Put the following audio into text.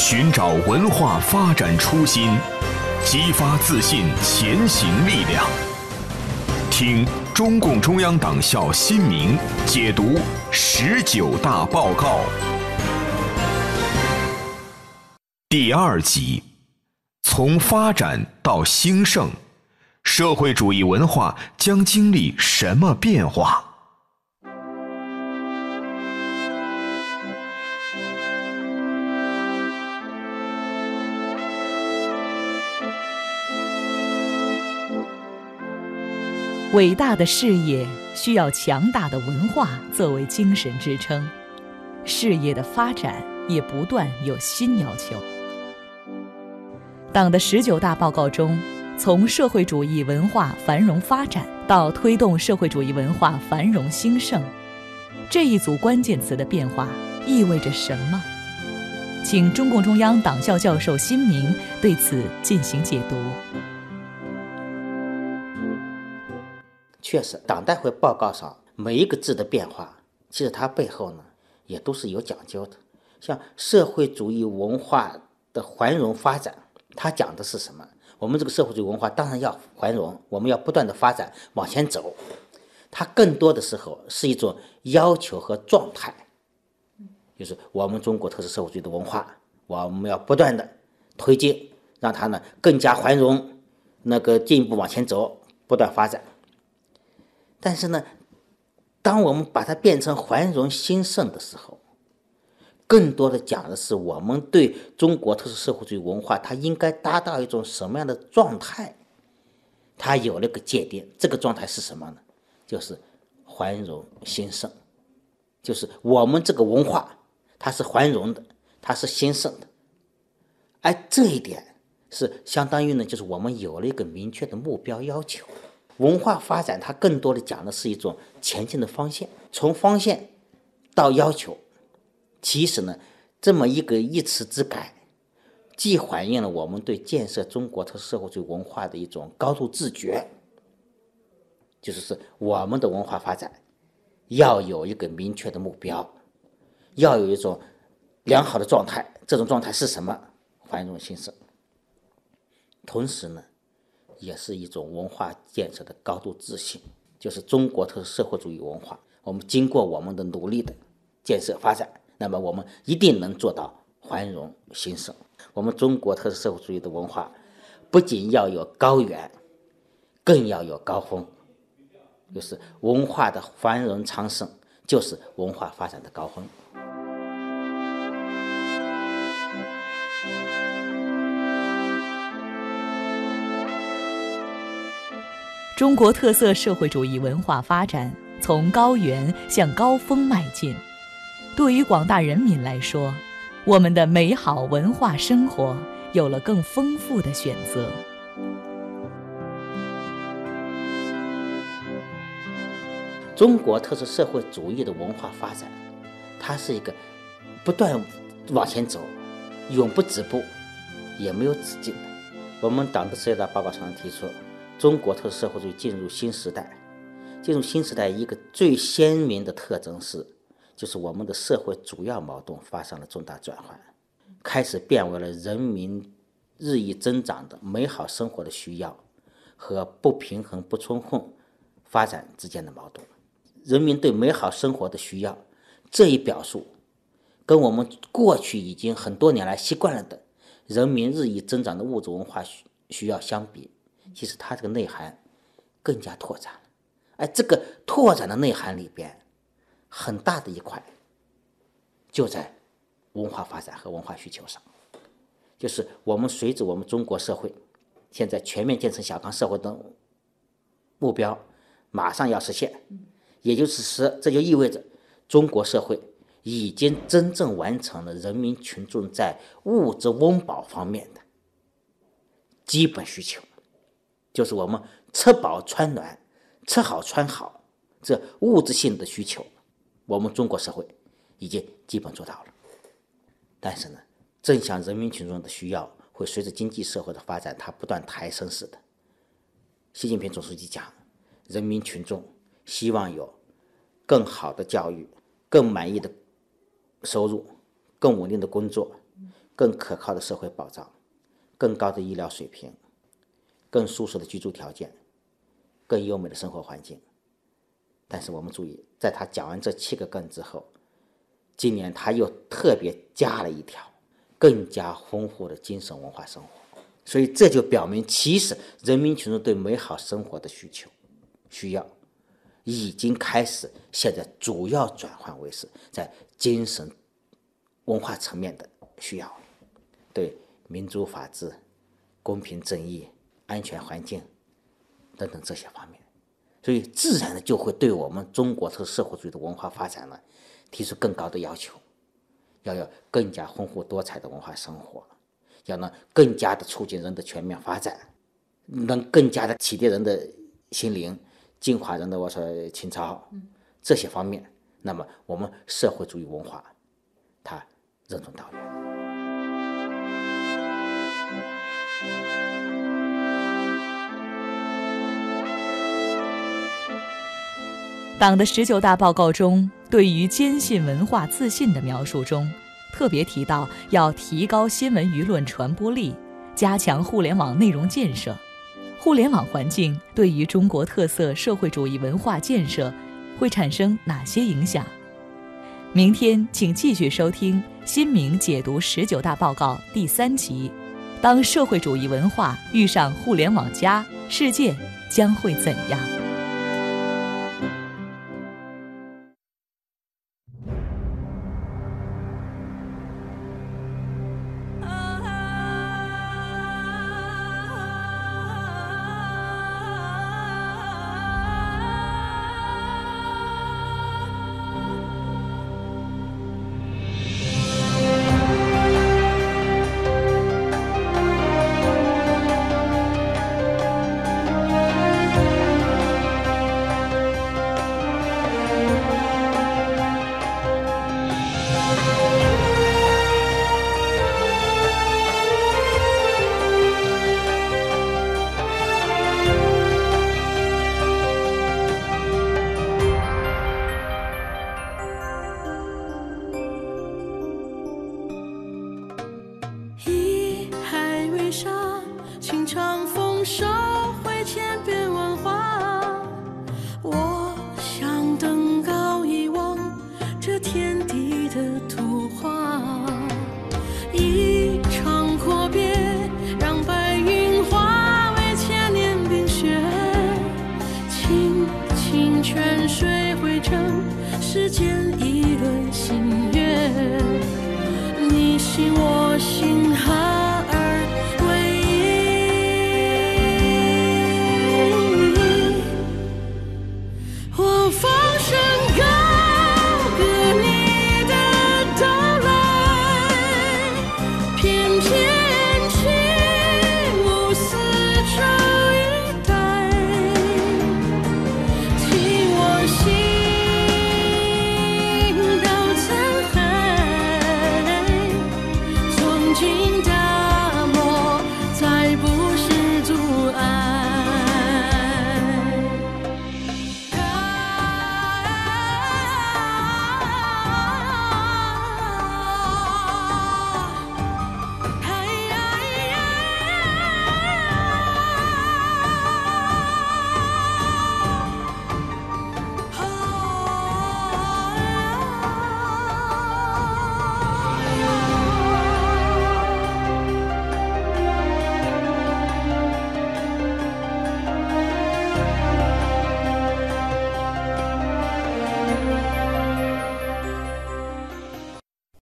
寻找文化发展初心，激发自信前行力量。听中共中央党校新民解读十九大报告第二集：从发展到兴盛，社会主义文化将经历什么变化？伟大的事业需要强大的文化作为精神支撑，事业的发展也不断有新要求。党的十九大报告中，从社会主义文化繁荣发展到推动社会主义文化繁荣兴盛，这一组关键词的变化意味着什么？请中共中央党校教授辛明对此进行解读。确实，党代会报告上每一个字的变化，其实它背后呢也都是有讲究的。像社会主义文化的繁荣发展，它讲的是什么？我们这个社会主义文化当然要繁荣，我们要不断的发展往前走。它更多的时候是一种要求和状态，就是我们中国特色社会主义的文化，我们要不断的推进，让它呢更加繁荣，那个进一步往前走，不断发展。但是呢，当我们把它变成繁荣兴盛的时候，更多的讲的是我们对中国特色社会主义文化它应该达到一种什么样的状态，它有了个界定。这个状态是什么呢？就是繁荣兴盛，就是我们这个文化它是繁荣的，它是兴盛的。而这一点是相当于呢，就是我们有了一个明确的目标要求。文化发展，它更多的讲的是一种前进的方向，从方向到要求。其实呢，这么一个一词之改，既反映了我们对建设中国特色社会主义文化的一种高度自觉，就是是我们的文化发展要有一个明确的目标，要有一种良好的状态。这种状态是什么？繁荣兴盛。同时呢。也是一种文化建设的高度自信，就是中国特色社会主义文化。我们经过我们的努力的建设发展，那么我们一定能做到繁荣兴盛。我们中国特色社会主义的文化，不仅要有高原，更要有高峰，就是文化的繁荣昌盛，就是文化发展的高峰。中国特色社会主义文化发展从高原向高峰迈进，对于广大人民来说，我们的美好文化生活有了更丰富的选择。中国特色社会主义的文化发展，它是一个不断往前走，永不止步，也没有止境的。我们党的十九大报告上提出。中国特色社会主义进入新时代，进入新时代一个最鲜明的特征是，就是我们的社会主要矛盾发生了重大转换，开始变为了人民日益增长的美好生活的需要和不平衡不充分发展之间的矛盾。人民对美好生活的需要这一表述，跟我们过去已经很多年来习惯了的人民日益增长的物质文化需需要相比。其实它这个内涵更加拓展了，而这个拓展的内涵里边，很大的一块就在文化发展和文化需求上，就是我们随着我们中国社会现在全面建成小康社会的目标马上要实现，也就是说，这就意味着中国社会已经真正完成了人民群众在物质温饱方面的基本需求。就是我们吃饱穿暖、吃好穿好这物质性的需求，我们中国社会已经基本做到了。但是呢，正像人民群众的需要会随着经济社会的发展它不断抬升似的，习近平总书记讲，人民群众希望有更好的教育、更满意的收入、更稳定的工作、更可靠的社会保障、更高的医疗水平、更舒适的居住条件、更优美的生活环境。但是我们注意，在他讲完这七个更之后，今年他又特别加了一条，更加丰富的精神文化生活。所以这就表明，其实人民群众对美好生活的需求、需要，已经开始现在主要转换为是在精神文化层面的需要，对民主法治、公平正义、安全环境等等这些方面。所以，自然的就会对我们中国这个社会主义的文化发展呢，提出更高的要求，要有更加丰富多彩的文化生活，要能更加的促进人的全面发展，能更加的启迪人的心灵，净化人的我说情操，这些方面，那么我们社会主义文化，它任重道远。党的十九大报告中，对于坚信文化自信的描述中，特别提到要提高新闻舆论传播力，加强互联网内容建设。互联网环境对于中国特色社会主义文化建设会产生哪些影响？明天请继续收听新明解读十九大报告第三集：当社会主义文化遇上互联网加，世界将会怎样？下请长风收回千遍